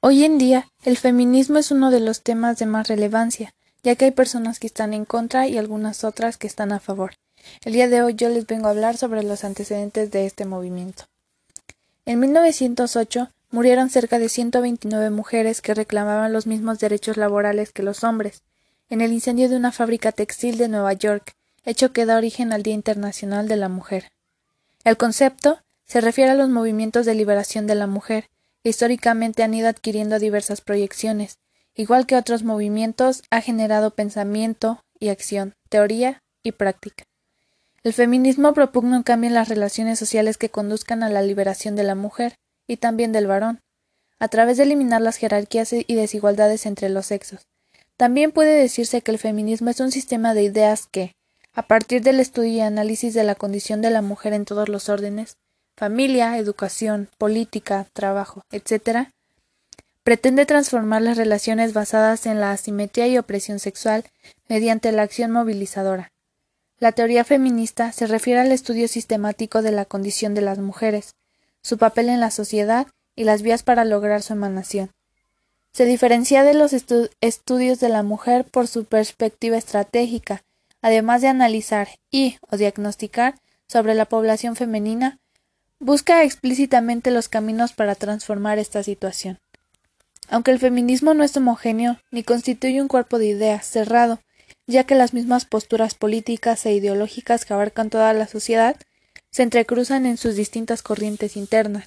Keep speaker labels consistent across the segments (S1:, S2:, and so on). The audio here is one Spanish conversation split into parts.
S1: Hoy en día, el feminismo es uno de los temas de más relevancia, ya que hay personas que están en contra y algunas otras que están a favor. El día de hoy yo les vengo a hablar sobre los antecedentes de este movimiento. En 1908 murieron cerca de 129 mujeres que reclamaban los mismos derechos laborales que los hombres, en el incendio de una fábrica textil de Nueva York, hecho que da origen al Día Internacional de la Mujer. El concepto se refiere a los movimientos de liberación de la mujer, históricamente han ido adquiriendo diversas proyecciones. Igual que otros movimientos, ha generado pensamiento y acción, teoría y práctica. El feminismo propugna un cambio en las relaciones sociales que conduzcan a la liberación de la mujer y también del varón, a través de eliminar las jerarquías y desigualdades entre los sexos. También puede decirse que el feminismo es un sistema de ideas que, a partir del estudio y análisis de la condición de la mujer en todos los órdenes, familia, educación, política, trabajo, etc., pretende transformar las relaciones basadas en la asimetría y opresión sexual mediante la acción movilizadora. La teoría feminista se refiere al estudio sistemático de la condición de las mujeres, su papel en la sociedad y las vías para lograr su emanación. Se diferencia de los estudios de la mujer por su perspectiva estratégica, además de analizar y o diagnosticar sobre la población femenina busca explícitamente los caminos para transformar esta situación. Aunque el feminismo no es homogéneo ni constituye un cuerpo de ideas cerrado, ya que las mismas posturas políticas e ideológicas que abarcan toda la sociedad se entrecruzan en sus distintas corrientes internas.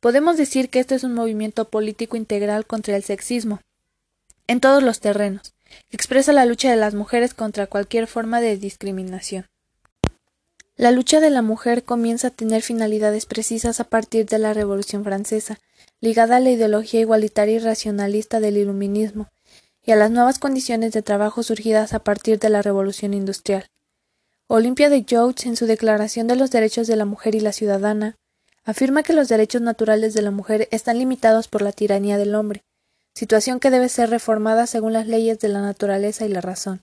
S1: Podemos decir que este es un movimiento político integral contra el sexismo, en todos los terrenos, que expresa la lucha de las mujeres contra cualquier forma de discriminación. La lucha de la mujer comienza a tener finalidades precisas a partir de la Revolución Francesa, ligada a la ideología igualitaria y racionalista del iluminismo, y a las nuevas condiciones de trabajo surgidas a partir de la Revolución Industrial. Olimpia de Joules, en su Declaración de los Derechos de la Mujer y la Ciudadana, afirma que los derechos naturales de la mujer están limitados por la tiranía del hombre, situación que debe ser reformada según las leyes de la naturaleza y la razón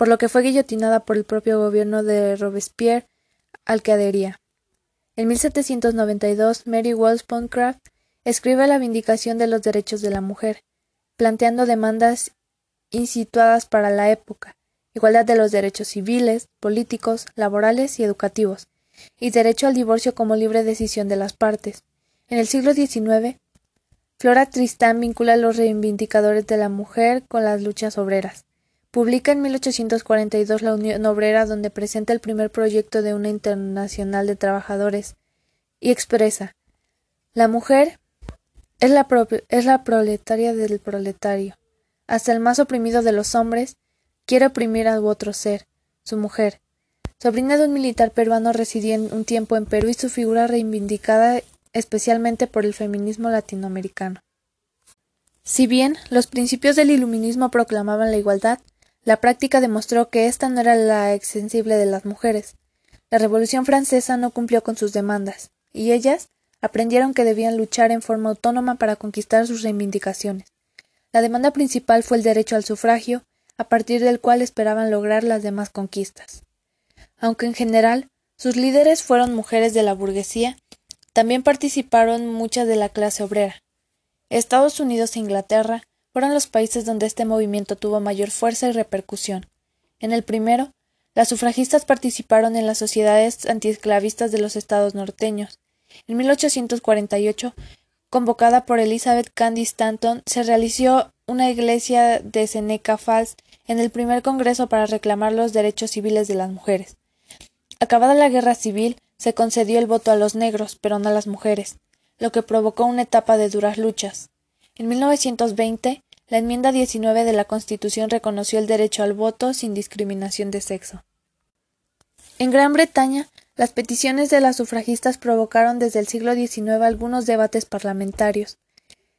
S1: por lo que fue guillotinada por el propio gobierno de Robespierre, al que adhería. En 1792, Mary Wollstonecraft escribe la Vindicación de los Derechos de la Mujer, planteando demandas insituadas para la época, igualdad de los derechos civiles, políticos, laborales y educativos, y derecho al divorcio como libre decisión de las partes. En el siglo XIX, Flora Tristán vincula a los reivindicadores de la mujer con las luchas obreras. Publica en 1842 la Unión Obrera donde presenta el primer proyecto de una internacional de trabajadores y expresa La mujer es la, es la proletaria del proletario. Hasta el más oprimido de los hombres quiere oprimir a otro ser, su mujer. Sobrina de un militar peruano residía un tiempo en Perú y su figura reivindicada especialmente por el feminismo latinoamericano. Si bien los principios del iluminismo proclamaban la igualdad, la práctica demostró que esta no era la extensible de las mujeres. La Revolución francesa no cumplió con sus demandas, y ellas aprendieron que debían luchar en forma autónoma para conquistar sus reivindicaciones. La demanda principal fue el derecho al sufragio, a partir del cual esperaban lograr las demás conquistas. Aunque en general sus líderes fueron mujeres de la burguesía, también participaron muchas de la clase obrera. Estados Unidos e Inglaterra fueron los países donde este movimiento tuvo mayor fuerza y repercusión. En el primero, las sufragistas participaron en las sociedades antiesclavistas de los estados norteños. En 1848, convocada por Elizabeth Cady Stanton, se realizó una iglesia de Seneca Falls en el primer congreso para reclamar los derechos civiles de las mujeres. Acabada la guerra civil, se concedió el voto a los negros, pero no a las mujeres, lo que provocó una etapa de duras luchas. En 1920, la enmienda 19 de la Constitución reconoció el derecho al voto sin discriminación de sexo. En Gran Bretaña, las peticiones de las sufragistas provocaron desde el siglo XIX algunos debates parlamentarios.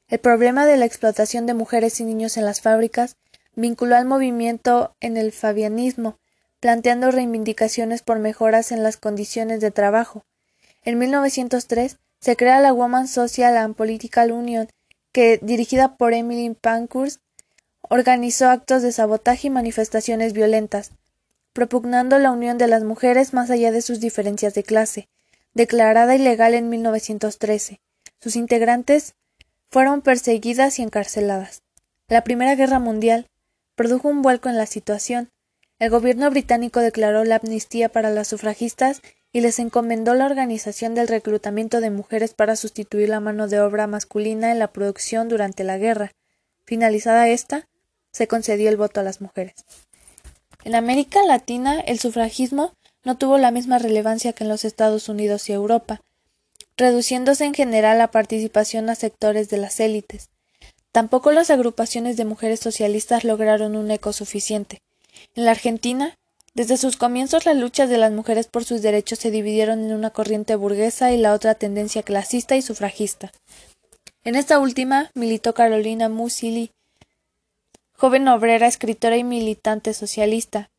S1: El problema de la explotación de mujeres y niños en las fábricas vinculó al movimiento en el fabianismo, planteando reivindicaciones por mejoras en las condiciones de trabajo. En 1903 se crea la Woman Social and Political Union que, dirigida por Emily Pankhurst, organizó actos de sabotaje y manifestaciones violentas, propugnando la unión de las mujeres más allá de sus diferencias de clase, declarada ilegal en 1913. Sus integrantes fueron perseguidas y encarceladas. La Primera Guerra Mundial produjo un vuelco en la situación. El gobierno británico declaró la amnistía para las sufragistas y les encomendó la organización del reclutamiento de mujeres para sustituir la mano de obra masculina en la producción durante la guerra. Finalizada esta, se concedió el voto a las mujeres. En América Latina, el sufragismo no tuvo la misma relevancia que en los Estados Unidos y Europa, reduciéndose en general la participación a sectores de las élites. Tampoco las agrupaciones de mujeres socialistas lograron un eco suficiente. En la Argentina, desde sus comienzos las luchas de las mujeres por sus derechos se dividieron en una corriente burguesa y la otra tendencia clasista y sufragista. En esta última militó Carolina Musili, joven obrera, escritora y militante socialista.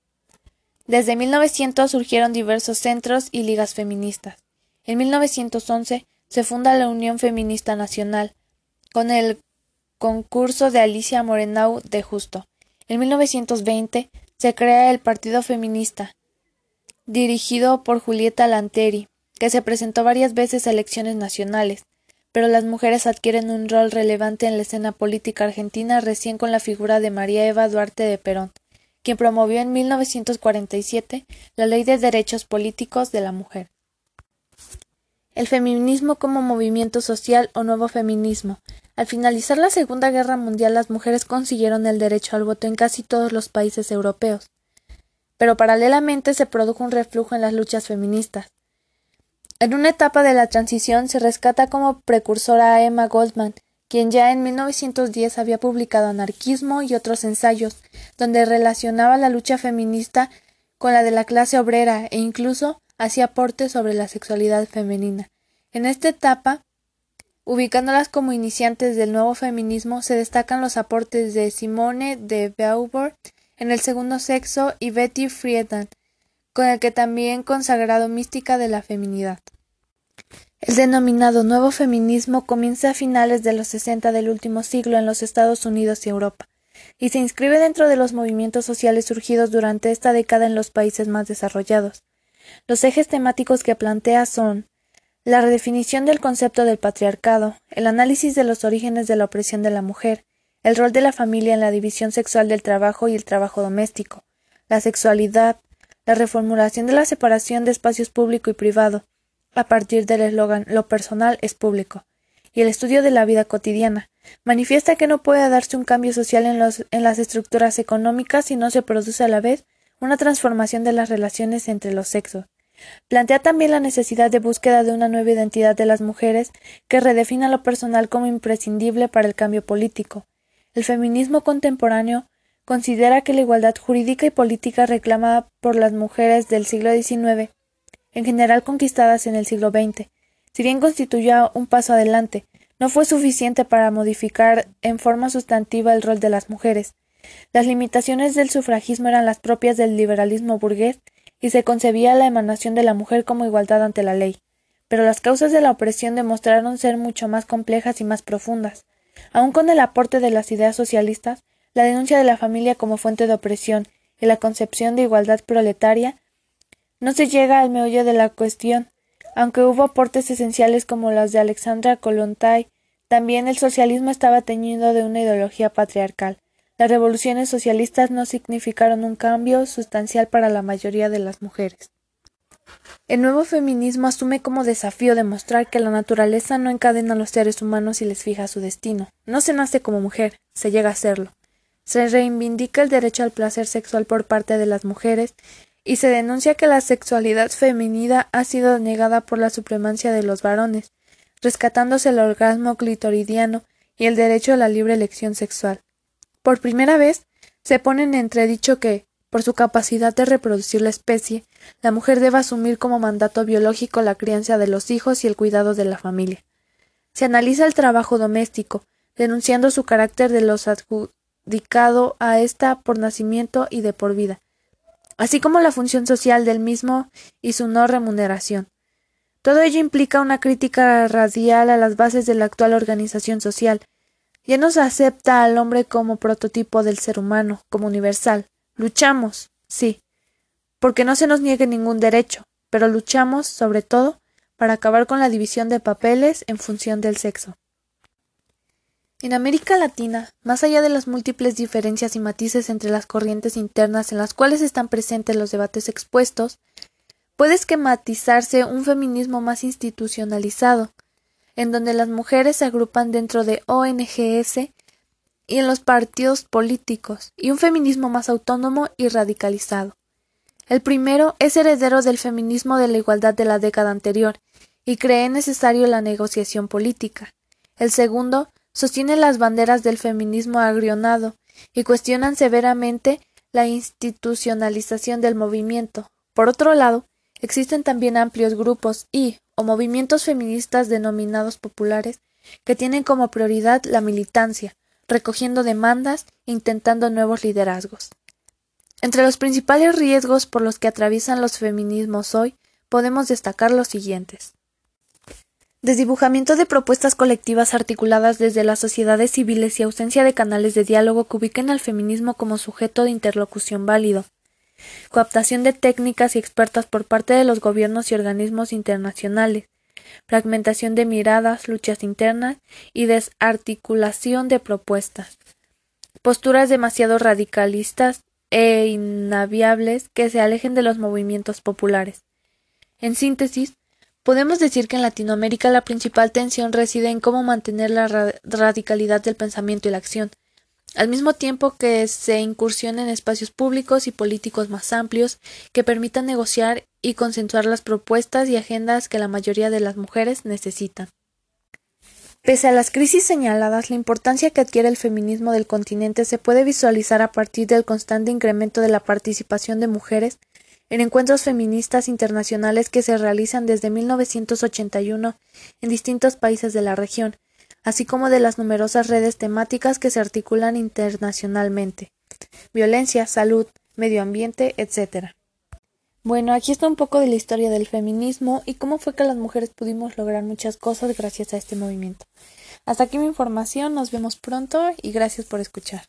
S1: Desde 1900 surgieron diversos centros y ligas feministas. En 1911 se funda la Unión Feminista Nacional, con el concurso de Alicia Morenau de Justo. En 1920 se crea el Partido Feminista, dirigido por Julieta Lanteri, que se presentó varias veces a elecciones nacionales, pero las mujeres adquieren un rol relevante en la escena política argentina recién con la figura de María Eva Duarte de Perón, quien promovió en 1947 la Ley de Derechos Políticos de la Mujer. El feminismo como movimiento social o nuevo feminismo. Al finalizar la Segunda Guerra Mundial las mujeres consiguieron el derecho al voto en casi todos los países europeos. Pero paralelamente se produjo un reflujo en las luchas feministas. En una etapa de la transición se rescata como precursora a Emma Goldman, quien ya en 1910 había publicado Anarquismo y otros ensayos, donde relacionaba la lucha feminista con la de la clase obrera e incluso hacía aportes sobre la sexualidad femenina. En esta etapa, ubicándolas como iniciantes del nuevo feminismo, se destacan los aportes de Simone de Beauvoir en el segundo sexo y Betty Friedan, con el que también consagrado mística de la feminidad. El denominado nuevo feminismo comienza a finales de los sesenta del último siglo en los Estados Unidos y Europa, y se inscribe dentro de los movimientos sociales surgidos durante esta década en los países más desarrollados. Los ejes temáticos que plantea son la redefinición del concepto del patriarcado, el análisis de los orígenes de la opresión de la mujer, el rol de la familia en la división sexual del trabajo y el trabajo doméstico, la sexualidad, la reformulación de la separación de espacios público y privado, a partir del eslogan lo personal es público, y el estudio de la vida cotidiana, manifiesta que no puede darse un cambio social en, en las estructuras económicas si no se produce a la vez una transformación de las relaciones entre los sexos. Plantea también la necesidad de búsqueda de una nueva identidad de las mujeres que redefina lo personal como imprescindible para el cambio político. El feminismo contemporáneo considera que la igualdad jurídica y política reclamada por las mujeres del siglo XIX, en general conquistadas en el siglo XX, si bien constituyó un paso adelante, no fue suficiente para modificar en forma sustantiva el rol de las mujeres, las limitaciones del sufragismo eran las propias del liberalismo burgués y se concebía la emanación de la mujer como igualdad ante la ley. Pero las causas de la opresión demostraron ser mucho más complejas y más profundas. Aun con el aporte de las ideas socialistas, la denuncia de la familia como fuente de opresión y la concepción de igualdad proletaria, no se llega al meollo de la cuestión. Aunque hubo aportes esenciales como los de Alexandra Kollontai, también el socialismo estaba teñido de una ideología patriarcal. Las revoluciones socialistas no significaron un cambio sustancial para la mayoría de las mujeres. El nuevo feminismo asume como desafío demostrar que la naturaleza no encadena a los seres humanos y les fija su destino. No se nace como mujer, se llega a serlo. Se reivindica el derecho al placer sexual por parte de las mujeres y se denuncia que la sexualidad femenina ha sido negada por la supremacia de los varones, rescatándose el orgasmo clitoridiano y el derecho a la libre elección sexual. Por primera vez, se pone en entredicho que, por su capacidad de reproducir la especie, la mujer debe asumir como mandato biológico la crianza de los hijos y el cuidado de la familia. Se analiza el trabajo doméstico, denunciando su carácter de los adjudicado a ésta por nacimiento y de por vida, así como la función social del mismo y su no remuneración. Todo ello implica una crítica radial a las bases de la actual organización social, ya no se acepta al hombre como prototipo del ser humano, como universal. Luchamos, sí, porque no se nos niegue ningún derecho, pero luchamos, sobre todo, para acabar con la división de papeles en función del sexo. En América Latina, más allá de las múltiples diferencias y matices entre las corrientes internas en las cuales están presentes los debates expuestos, puede esquematizarse un feminismo más institucionalizado, en donde las mujeres se agrupan dentro de ONGs y en los partidos políticos, y un feminismo más autónomo y radicalizado. El primero es heredero del feminismo de la igualdad de la década anterior, y cree necesario la negociación política. El segundo sostiene las banderas del feminismo agrionado y cuestionan severamente la institucionalización del movimiento. Por otro lado, existen también amplios grupos y o movimientos feministas denominados populares que tienen como prioridad la militancia, recogiendo demandas e intentando nuevos liderazgos. Entre los principales riesgos por los que atraviesan los feminismos hoy podemos destacar los siguientes. Desdibujamiento de propuestas colectivas articuladas desde las sociedades civiles y ausencia de canales de diálogo que ubiquen al feminismo como sujeto de interlocución válido. Coaptación de técnicas y expertas por parte de los gobiernos y organismos internacionales. Fragmentación de miradas, luchas internas y desarticulación de propuestas. Posturas demasiado radicalistas e inaviables que se alejen de los movimientos populares. En síntesis, Podemos decir que en Latinoamérica la principal tensión reside en cómo mantener la radicalidad del pensamiento y la acción, al mismo tiempo que se incursione en espacios públicos y políticos más amplios que permitan negociar y consensuar las propuestas y agendas que la mayoría de las mujeres necesitan. Pese a las crisis señaladas, la importancia que adquiere el feminismo del continente se puede visualizar a partir del constante incremento de la participación de mujeres en encuentros feministas internacionales que se realizan desde 1981 en distintos países de la región, así como de las numerosas redes temáticas que se articulan internacionalmente. Violencia, salud, medio ambiente, etc. Bueno, aquí está un poco de la historia del feminismo y cómo fue que las mujeres pudimos lograr muchas cosas gracias a este movimiento. Hasta aquí mi información, nos vemos pronto y gracias por escuchar.